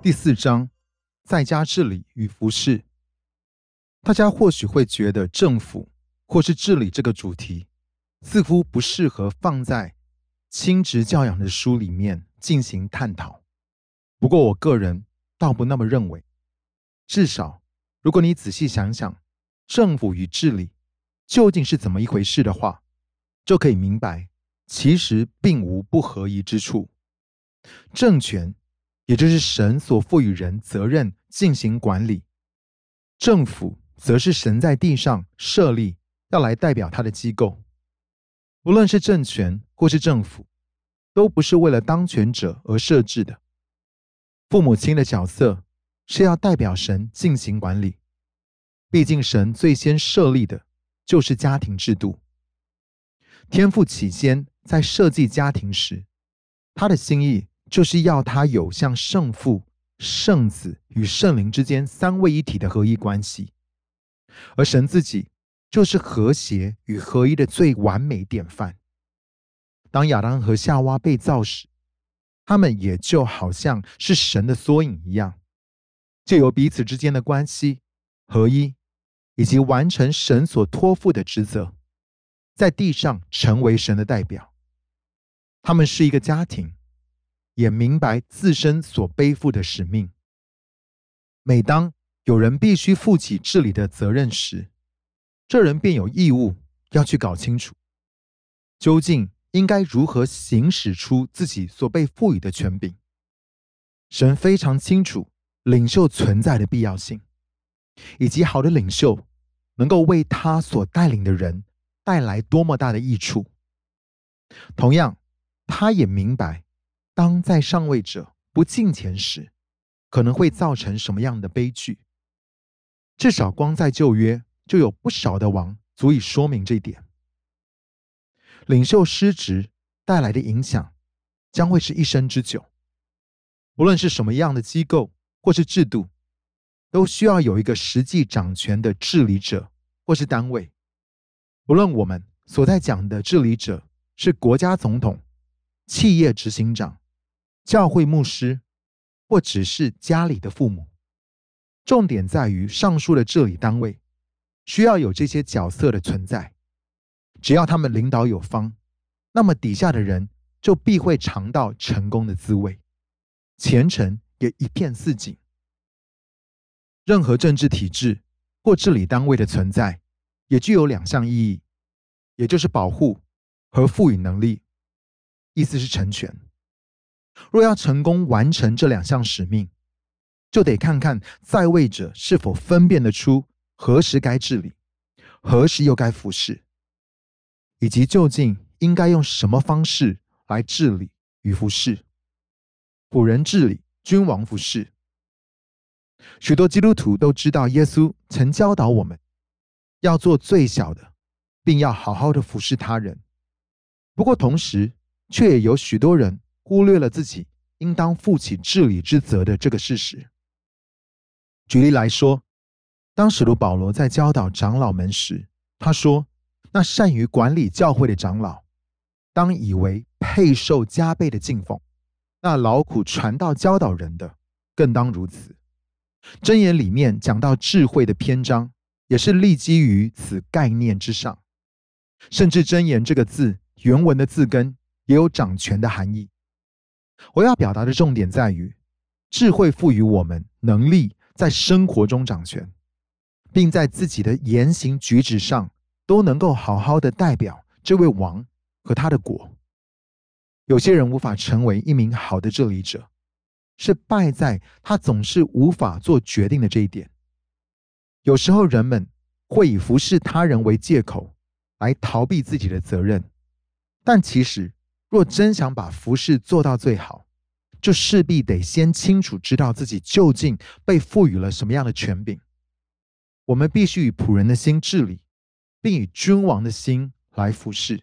第四章，在家治理与服饰。大家或许会觉得政府或是治理这个主题似乎不适合放在亲职教养的书里面进行探讨。不过我个人倒不那么认为。至少，如果你仔细想想政府与治理究竟是怎么一回事的话，就可以明白，其实并无不合宜之处。政权。也就是神所赋予人责任进行管理，政府则是神在地上设立要来代表他的机构。无论是政权或是政府，都不是为了当权者而设置的。父母亲的角色是要代表神进行管理，毕竟神最先设立的就是家庭制度。天父起先在设计家庭时，他的心意。就是要他有像圣父、圣子与圣灵之间三位一体的合一关系，而神自己就是和谐与合一的最完美典范。当亚当和夏娃被造时，他们也就好像是神的缩影一样，就有彼此之间的关系合一，以及完成神所托付的职责，在地上成为神的代表。他们是一个家庭。也明白自身所背负的使命。每当有人必须负起治理的责任时，这人便有义务要去搞清楚，究竟应该如何行使出自己所被赋予的权柄。神非常清楚领袖存在的必要性，以及好的领袖能够为他所带领的人带来多么大的益处。同样，他也明白。当在上位者不敬虔时，可能会造成什么样的悲剧？至少光在旧约就有不少的王足以说明这一点。领袖失职带来的影响将会是一生之久。无论是什么样的机构或是制度，都需要有一个实际掌权的治理者或是单位。无论我们所在讲的治理者是国家总统、企业执行长。教会牧师，或只是家里的父母，重点在于上述的治理单位需要有这些角色的存在。只要他们领导有方，那么底下的人就必会尝到成功的滋味，前程也一片似锦。任何政治体制或治理单位的存在，也具有两项意义，也就是保护和赋予能力，意思是成全。若要成功完成这两项使命，就得看看在位者是否分辨得出何时该治理，何时又该服侍，以及究竟应该用什么方式来治理与服侍。古人治理，君王服侍。许多基督徒都知道，耶稣曾教导我们要做最小的，并要好好的服侍他人。不过，同时却也有许多人。忽略了自己应当负起治理之责的这个事实。举例来说，当使徒保罗在教导长老们时，他说：“那善于管理教会的长老，当以为配受加倍的敬奉；那劳苦传道教导人的，更当如此。”箴言里面讲到智慧的篇章，也是立基于此概念之上。甚至“箴言”这个字原文的字根也有掌权的含义。我要表达的重点在于，智慧赋予我们能力，在生活中掌权，并在自己的言行举止上都能够好好的代表这位王和他的国。有些人无法成为一名好的治理者，是败在他总是无法做决定的这一点。有时候人们会以服侍他人为借口来逃避自己的责任，但其实。若真想把服饰做到最好，就势必得先清楚知道自己究竟被赋予了什么样的权柄。我们必须以仆人的心治理，并以君王的心来服侍。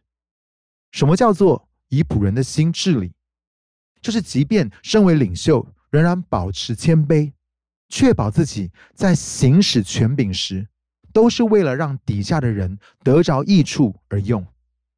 什么叫做以仆人的心治理？就是即便身为领袖，仍然保持谦卑，确保自己在行使权柄时，都是为了让底下的人得着益处而用。